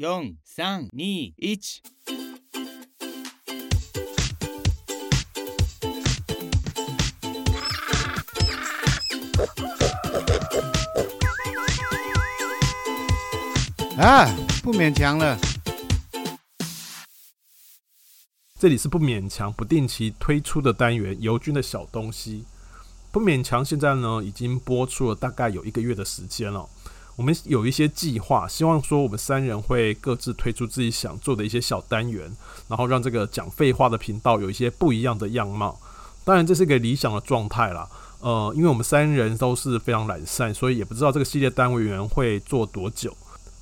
四、三、二、一。啊，不勉强了。这里是不勉强不定期推出的单元，尤军的小东西。不勉强现在呢已经播出了大概有一个月的时间了。我们有一些计划，希望说我们三人会各自推出自己想做的一些小单元，然后让这个讲废话的频道有一些不一样的样貌。当然，这是一个理想的状态啦。呃，因为我们三人都是非常懒散，所以也不知道这个系列单元会做多久。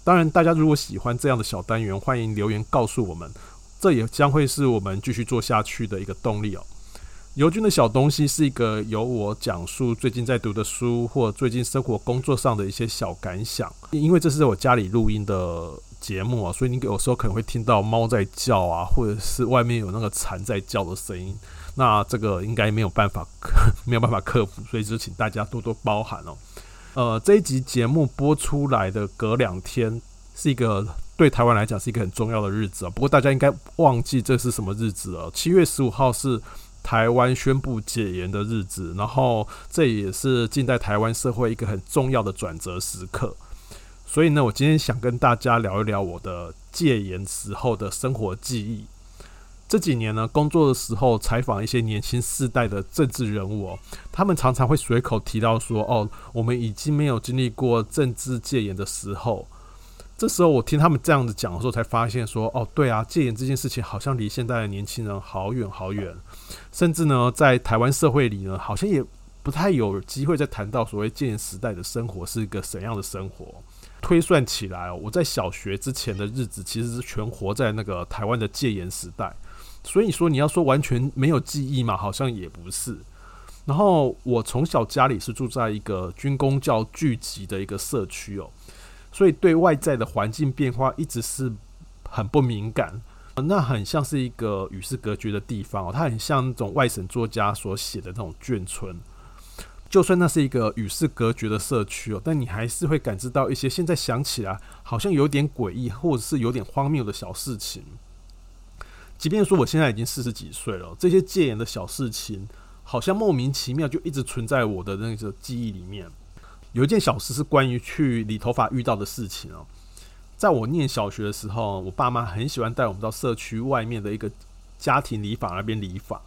当然，大家如果喜欢这样的小单元，欢迎留言告诉我们，这也将会是我们继续做下去的一个动力哦。尤军的小东西是一个由我讲述最近在读的书，或最近生活工作上的一些小感想。因为这是我家里录音的节目啊，所以你有时候可能会听到猫在叫啊，或者是外面有那个蝉在叫的声音。那这个应该没有办法，没有办法克服，所以就请大家多多包涵哦。呃，这一集节目播出来的隔两天，是一个对台湾来讲是一个很重要的日子啊。不过大家应该忘记这是什么日子了。七月十五号是台湾宣布解严的日子，然后这也是近代台湾社会一个很重要的转折时刻。所以呢，我今天想跟大家聊一聊我的戒严时候的生活记忆。这几年呢，工作的时候采访一些年轻世代的政治人物哦，他们常常会随口提到说：“哦，我们已经没有经历过政治戒严的时候。”这时候我听他们这样子讲的时候，才发现说：“哦，对啊，戒严这件事情好像离现在的年轻人好远好远，甚至呢，在台湾社会里呢，好像也不太有机会再谈到所谓戒严时代的生活是一个怎样的生活。”推算起来哦，我在小学之前的日子其实是全活在那个台湾的戒严时代。所以说，你要说完全没有记忆嘛，好像也不是。然后我从小家里是住在一个军工教聚集的一个社区哦，所以对外在的环境变化一直是很不敏感。那很像是一个与世隔绝的地方哦，它很像那种外省作家所写的那种眷村。就算那是一个与世隔绝的社区哦，但你还是会感知到一些现在想起来好像有点诡异或者是有点荒谬的小事情。即便说我现在已经四十几岁了，这些戒严的小事情，好像莫名其妙就一直存在我的那个记忆里面。有一件小事是关于去理头发遇到的事情哦。在我念小学的时候，我爸妈很喜欢带我们到社区外面的一个家庭理发那边理发。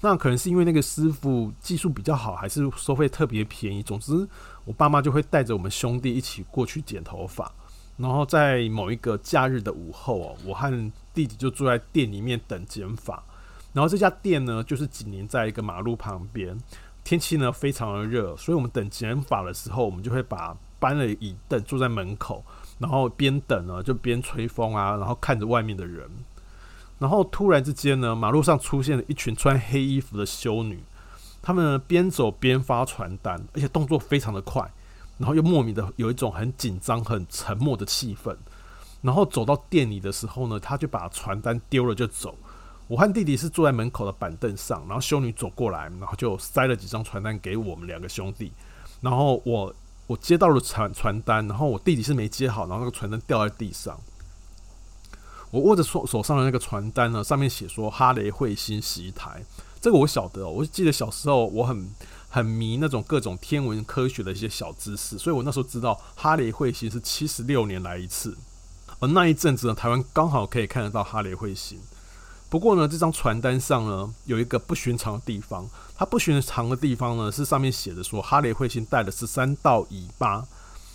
那可能是因为那个师傅技术比较好，还是收费特别便宜。总之，我爸妈就会带着我们兄弟一起过去剪头发。然后在某一个假日的午后哦，我和弟弟就坐在店里面等剪发。然后这家店呢，就是紧邻在一个马路旁边。天气呢非常的热，所以我们等减法的时候，我们就会把搬了椅凳坐在门口，然后边等呢就边吹风啊，然后看着外面的人。然后突然之间呢，马路上出现了一群穿黑衣服的修女，她们边走边发传单，而且动作非常的快。然后又莫名的有一种很紧张、很沉默的气氛。然后走到店里的时候呢，他就把传单丢了就走。我和弟弟是坐在门口的板凳上，然后修女走过来，然后就塞了几张传单给我们两个兄弟。然后我我接到了传传单，然后我弟弟是没接好，然后那个传单掉在地上。我握着手手上的那个传单呢，上面写说哈雷彗星袭台。这个我晓得，我记得小时候我很。很迷那种各种天文科学的一些小知识，所以我那时候知道哈雷彗星是七十六年来一次，而那一阵子呢，台湾刚好可以看得到哈雷彗星。不过呢，这张传单上呢有一个不寻常的地方，它不寻常的地方呢是上面写着说哈雷彗星带了十三道尾巴，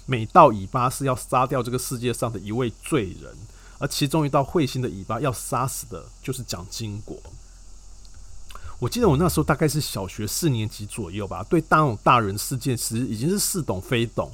每道尾巴是要杀掉这个世界上的一位罪人，而其中一道彗星的尾巴要杀死的就是蒋经国。我记得我那时候大概是小学四年级左右吧，对大种大人事件其实已经是似懂非懂。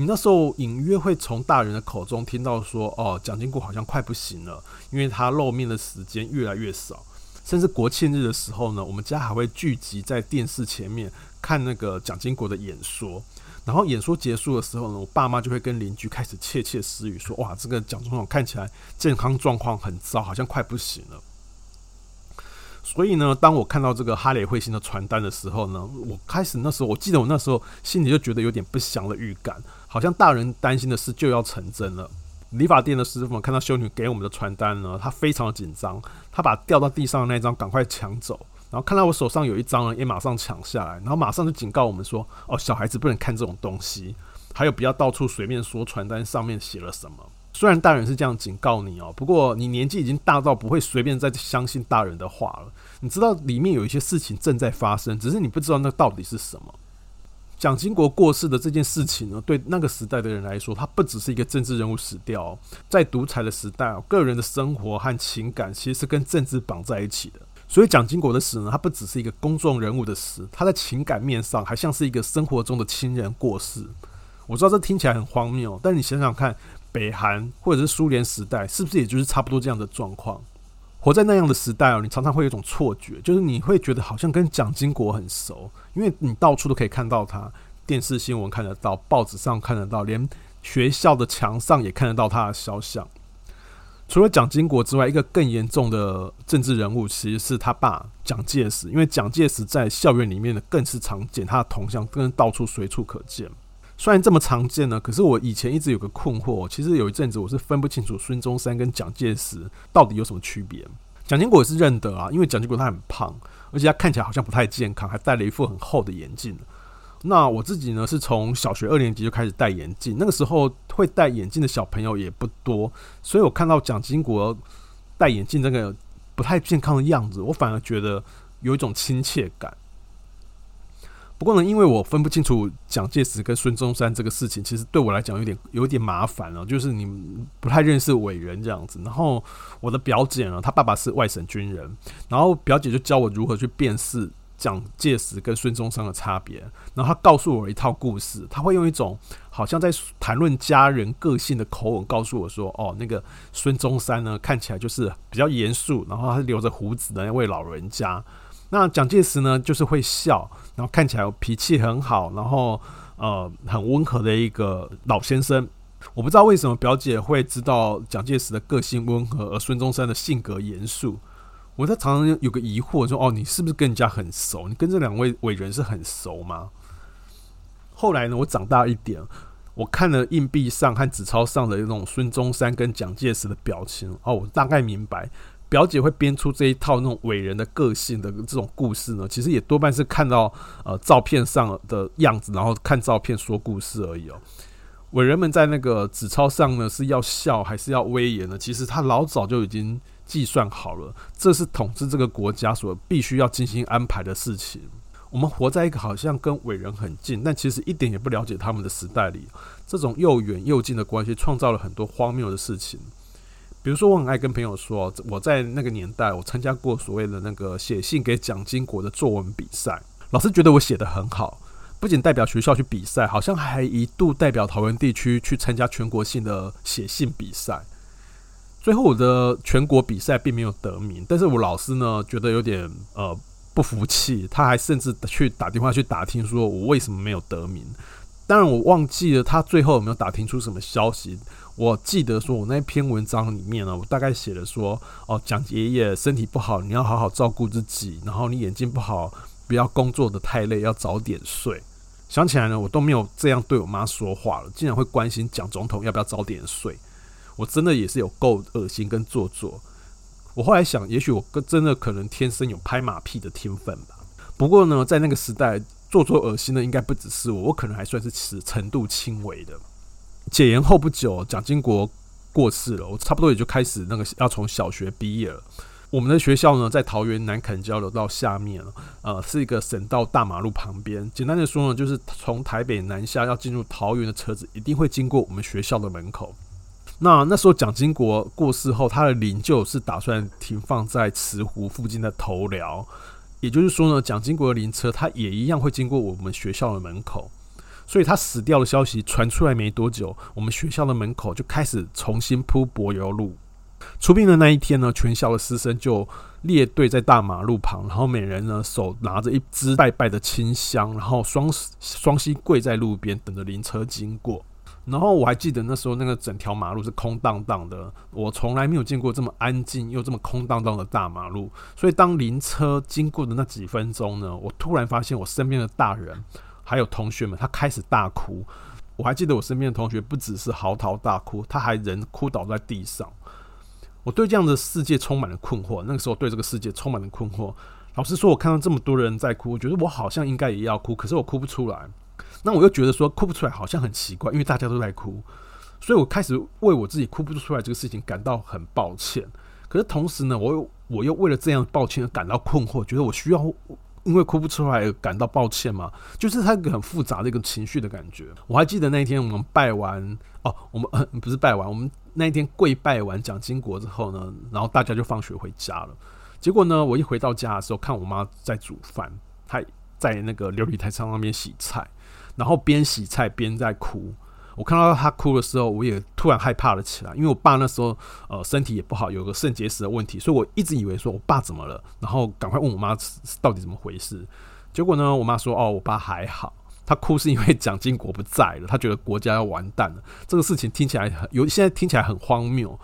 你那时候隐约会从大人的口中听到说，哦，蒋经国好像快不行了，因为他露面的时间越来越少。甚至国庆日的时候呢，我们家还会聚集在电视前面看那个蒋经国的演说。然后演说结束的时候呢，我爸妈就会跟邻居开始窃窃私语说：“哇，这个蒋总统看起来健康状况很糟，好像快不行了。”所以呢，当我看到这个哈雷彗星的传单的时候呢，我开始那时候，我记得我那时候心里就觉得有点不祥的预感，好像大人担心的事就要成真了。理发店的师傅看到修女给我们的传单呢，他非常的紧张，他把掉到地上的那张赶快抢走，然后看到我手上有一张呢，也马上抢下来，然后马上就警告我们说：“哦，小孩子不能看这种东西，还有不要到处随便说传单上面写了什么。”虽然大人是这样警告你哦，不过你年纪已经大到不会随便再相信大人的话了。你知道里面有一些事情正在发生，只是你不知道那到底是什么。蒋经国过世的这件事情呢，对那个时代的人来说，他不只是一个政治人物死掉，在独裁的时代，个人的生活和情感其实是跟政治绑在一起的。所以蒋经国的死呢，他不只是一个公众人物的死，他在情感面上还像是一个生活中的亲人过世。我知道这听起来很荒谬，但你想想看，北韩或者是苏联时代，是不是也就是差不多这样的状况？活在那样的时代哦，你常常会有一种错觉，就是你会觉得好像跟蒋经国很熟，因为你到处都可以看到他，电视新闻看得到，报纸上看得到，连学校的墙上也看得到他的肖像。除了蒋经国之外，一个更严重的政治人物其实是他爸蒋介石，因为蒋介石在校园里面呢更是常见，他的铜像更到处随处可见。虽然这么常见呢，可是我以前一直有个困惑。其实有一阵子我是分不清楚孙中山跟蒋介石到底有什么区别。蒋经国也是认得啊，因为蒋经国他很胖，而且他看起来好像不太健康，还戴了一副很厚的眼镜。那我自己呢，是从小学二年级就开始戴眼镜，那个时候会戴眼镜的小朋友也不多，所以我看到蒋经国戴眼镜这个不太健康的样子，我反而觉得有一种亲切感。不过呢，因为我分不清楚蒋介石跟孙中山这个事情，其实对我来讲有点有点麻烦了。就是你不太认识伟人这样子，然后我的表姐呢，她爸爸是外省军人，然后表姐就教我如何去辨识蒋介石跟孙中山的差别。然后她告诉我一套故事，她会用一种好像在谈论家人个性的口吻告诉我说：“哦，那个孙中山呢，看起来就是比较严肃，然后他留着胡子的那位老人家。”那蒋介石呢，就是会笑，然后看起来脾气很好，然后呃很温和的一个老先生。我不知道为什么表姐会知道蒋介石的个性温和，而孙中山的性格严肃。我在常常有个疑惑，说哦，你是不是跟人家很熟？你跟这两位伟人是很熟吗？后来呢，我长大一点，我看了硬币上和纸钞上的那种孙中山跟蒋介石的表情，哦，我大概明白。表姐会编出这一套那种伟人的个性的这种故事呢，其实也多半是看到呃照片上的样子，然后看照片说故事而已哦。伟人们在那个纸钞上呢是要笑还是要威严呢？其实他老早就已经计算好了，这是统治这个国家所必须要精心安排的事情。我们活在一个好像跟伟人很近，但其实一点也不了解他们的时代里，这种又远又近的关系，创造了很多荒谬的事情。比如说，我很爱跟朋友说，我在那个年代，我参加过所谓的那个写信给蒋经国的作文比赛，老师觉得我写得很好，不仅代表学校去比赛，好像还一度代表桃园地区去参加全国性的写信比赛。最后我的全国比赛并没有得名，但是我老师呢觉得有点呃不服气，他还甚至去打电话去打听，说我为什么没有得名。当然我忘记了他最后有没有打听出什么消息。我记得说，我那篇文章里面呢，我大概写了说，哦，蒋爷爷身体不好，你要好好照顾自己，然后你眼睛不好，不要工作得太累，要早点睡。想起来呢，我都没有这样对我妈说话了，竟然会关心蒋总统要不要早点睡，我真的也是有够恶心跟做作。我后来想，也许我真的可能天生有拍马屁的天分吧。不过呢，在那个时代，做作恶心的应该不只是我，我可能还算是此程度轻微的。解严后不久，蒋经国过世了，我差不多也就开始那个要从小学毕业了。我们的学校呢，在桃园南崁交流道下面，呃，是一个省道大马路旁边。简单的说呢，就是从台北南下要进入桃园的车子，一定会经过我们学校的门口。那那时候蒋经国过世后，他的灵柩是打算停放在慈湖附近的头寮，也就是说呢，蒋经国的灵车他也一样会经过我们学校的门口。所以他死掉的消息传出来没多久，我们学校的门口就开始重新铺柏油路。出殡的那一天呢，全校的师生就列队在大马路旁，然后每人呢手拿着一支拜拜的清香，然后双双膝跪在路边等着灵车经过。然后我还记得那时候那个整条马路是空荡荡的，我从来没有见过这么安静又这么空荡荡的大马路。所以当灵车经过的那几分钟呢，我突然发现我身边的大人还有同学们，他开始大哭。我还记得我身边的同学不只是嚎啕大哭，他还人哭倒在地上。我对这样的世界充满了困惑。那个时候对这个世界充满了困惑。老实说，我看到这么多人在哭，我觉得我好像应该也要哭，可是我哭不出来。那我又觉得说哭不出来好像很奇怪，因为大家都在哭，所以我开始为我自己哭不出来这个事情感到很抱歉。可是同时呢，我又我又为了这样抱歉而感到困惑，觉得我需要因为哭不出来而感到抱歉吗？就是他一个很复杂的一个情绪的感觉。我还记得那一天我们拜完哦，我们 不是拜完，我们那一天跪拜完蒋经国之后呢，然后大家就放学回家了。结果呢，我一回到家的时候，看我妈在煮饭，她在那个琉璃台上那边洗菜。然后边洗菜边在哭，我看到他哭的时候，我也突然害怕了起来。因为我爸那时候呃身体也不好，有个肾结石的问题，所以我一直以为说我爸怎么了，然后赶快问我妈到底怎么回事。结果呢，我妈说哦，我爸还好，他哭是因为蒋经国不在了，他觉得国家要完蛋了。这个事情听起来很有，现在听起来很荒谬。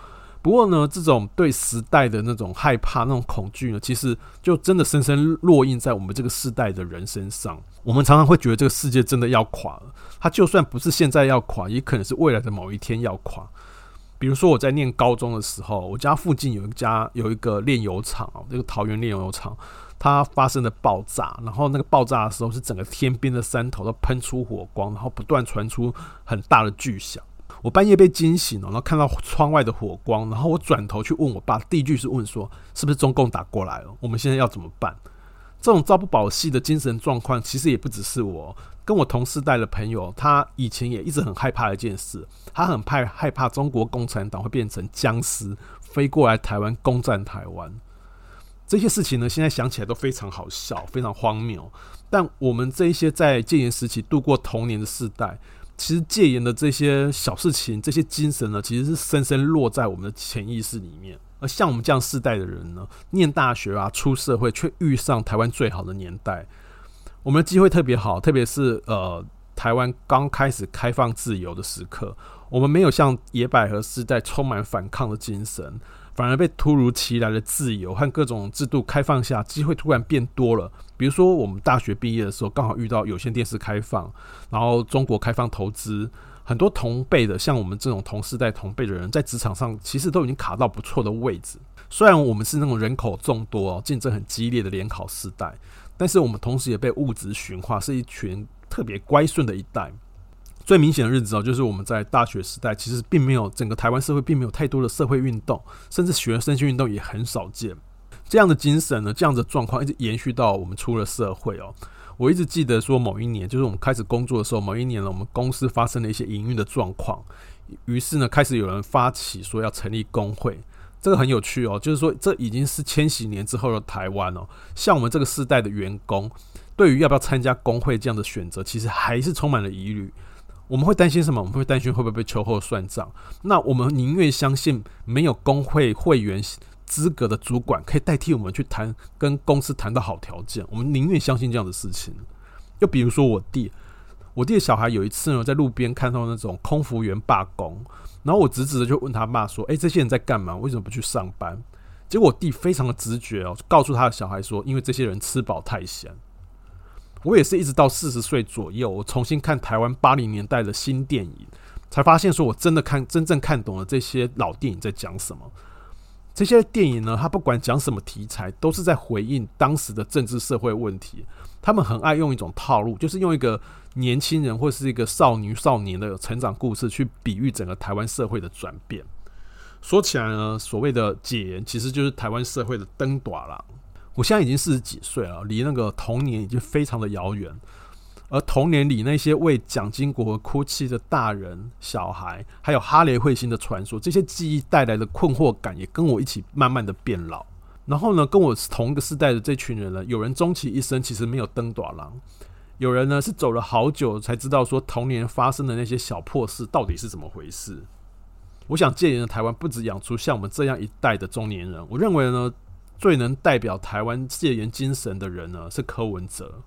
不过呢，这种对时代的那种害怕、那种恐惧呢，其实就真的深深烙印在我们这个世代的人身上。我们常常会觉得这个世界真的要垮了，它就算不是现在要垮，也可能是未来的某一天要垮。比如说我在念高中的时候，我家附近有一家有一个炼油厂，这个桃园炼油厂，它发生了爆炸，然后那个爆炸的时候是整个天边的山头都喷出火光，然后不断传出很大的巨响。我半夜被惊醒了，然后看到窗外的火光，然后我转头去问我爸，第一句是问说：“是不是中共打过来了？我们现在要怎么办？”这种朝不保夕的精神状况，其实也不只是我，跟我同世代的朋友，他以前也一直很害怕一件事，他很怕害怕中国共产党会变成僵尸飞过来台湾攻占台湾。这些事情呢，现在想起来都非常好笑，非常荒谬。但我们这一些在戒严时期度过童年的世代。其实戒严的这些小事情，这些精神呢，其实是深深落在我们的潜意识里面。而像我们这样世代的人呢，念大学啊，出社会却遇上台湾最好的年代，我们的机会特别好，特别是呃，台湾刚开始开放自由的时刻，我们没有像野百合时代充满反抗的精神。反而被突如其来的自由和各种制度开放下，机会突然变多了。比如说，我们大学毕业的时候，刚好遇到有线电视开放，然后中国开放投资，很多同辈的，像我们这种同世代同辈的人，在职场上其实都已经卡到不错的位置。虽然我们是那种人口众多、竞争很激烈的联考世代，但是我们同时也被物质驯化，是一群特别乖顺的一代。最明显的日子哦，就是我们在大学时代，其实并没有整个台湾社会并没有太多的社会运动，甚至学生性运动也很少见。这样的精神呢，这样的状况一直延续到我们出了社会哦。我一直记得说，某一年就是我们开始工作的时候，某一年呢，我们公司发生了一些营运的状况，于是呢，开始有人发起说要成立工会。这个很有趣哦，就是说这已经是千禧年之后的台湾哦。像我们这个世代的员工，对于要不要参加工会这样的选择，其实还是充满了疑虑。我们会担心什么？我们会担心会不会被秋后算账？那我们宁愿相信没有工会会员资格的主管可以代替我们去谈跟公司谈到好条件。我们宁愿相信这样的事情。又比如说我弟，我弟的小孩有一次呢，在路边看到那种空服员罢工，然后我直直的就问他爸说：“诶，这些人在干嘛？为什么不去上班？”结果我弟非常的直觉哦，告诉他的小孩说：“因为这些人吃饱太闲。”我也是一直到四十岁左右，我重新看台湾八零年代的新电影，才发现说我真的看真正看懂了这些老电影在讲什么。这些电影呢，它不管讲什么题材，都是在回应当时的政治社会问题。他们很爱用一种套路，就是用一个年轻人或是一个少女少年的成长故事，去比喻整个台湾社会的转变。说起来呢，所谓的解严，其实就是台湾社会的登大人。我现在已经四十几岁了，离那个童年已经非常的遥远。而童年里那些为蒋经国哭泣的大人、小孩，还有哈雷彗星的传说，这些记忆带来的困惑感，也跟我一起慢慢的变老。然后呢，跟我同一个世代的这群人呢，有人终其一生其实没有登短廊，有人呢是走了好久才知道说童年发生的那些小破事到底是怎么回事。我想戒严的台湾不止养出像我们这样一代的中年人，我认为呢，最能代表台湾戒严精神的人呢是柯文哲，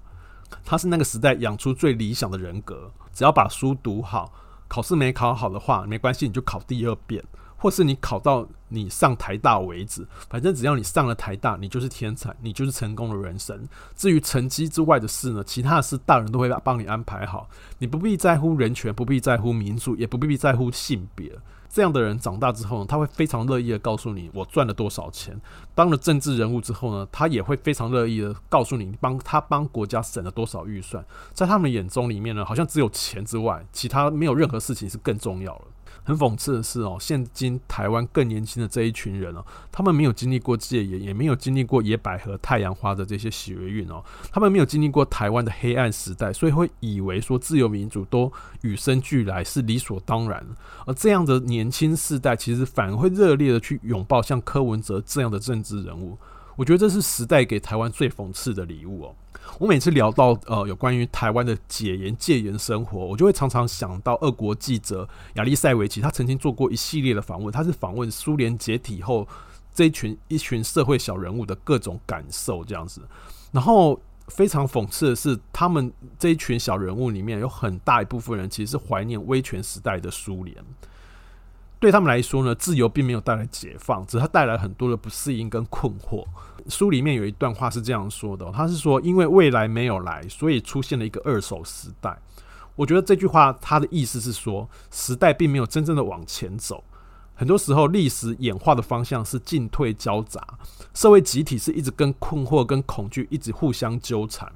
他是那个时代养出最理想的人格，只要把书读好，考试没考好的话没关系，你就考第二遍。或是你考到你上台大为止，反正只要你上了台大，你就是天才，你就是成功的人生。至于成绩之外的事呢，其他的事大人都会帮你安排好，你不必在乎人权，不必在乎民主，也不必在乎性别。这样的人长大之后呢，他会非常乐意的告诉你我赚了多少钱。当了政治人物之后呢，他也会非常乐意的告诉你帮他帮国家省了多少预算。在他们眼中里面呢，好像只有钱之外，其他没有任何事情是更重要了。很讽刺的是哦，现今台湾更年轻的这一群人哦，他们没有经历过戒严，也没有经历过野百合、太阳花的这些喜悦运哦，他们没有经历过台湾的黑暗时代，所以会以为说自由民主都与生俱来是理所当然。而这样的年轻世代，其实反而会热烈的去拥抱像柯文哲这样的政治人物。我觉得这是时代给台湾最讽刺的礼物哦。我每次聊到呃有关于台湾的解严戒严生活，我就会常常想到俄国记者亚历塞维奇，他曾经做过一系列的访问，他是访问苏联解体后这一群一群社会小人物的各种感受这样子。然后非常讽刺的是，他们这一群小人物里面有很大一部分人其实是怀念威权时代的苏联。对他们来说呢，自由并没有带来解放，只是它带来很多的不适应跟困惑。书里面有一段话是这样说的，他是说，因为未来没有来，所以出现了一个二手时代。我觉得这句话它的意思是说，时代并没有真正的往前走，很多时候历史演化的方向是进退交杂，社会集体是一直跟困惑跟恐惧一直互相纠缠。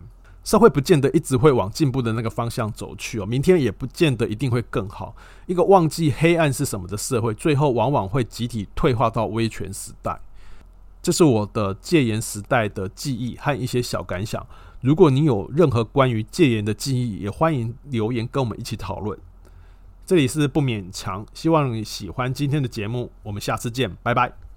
社会不见得一直会往进步的那个方向走去哦，明天也不见得一定会更好。一个忘记黑暗是什么的社会，最后往往会集体退化到威权时代。这是我的戒严时代的记忆和一些小感想。如果你有任何关于戒严的记忆，也欢迎留言跟我们一起讨论。这里是不勉强，希望你喜欢今天的节目，我们下次见，拜拜。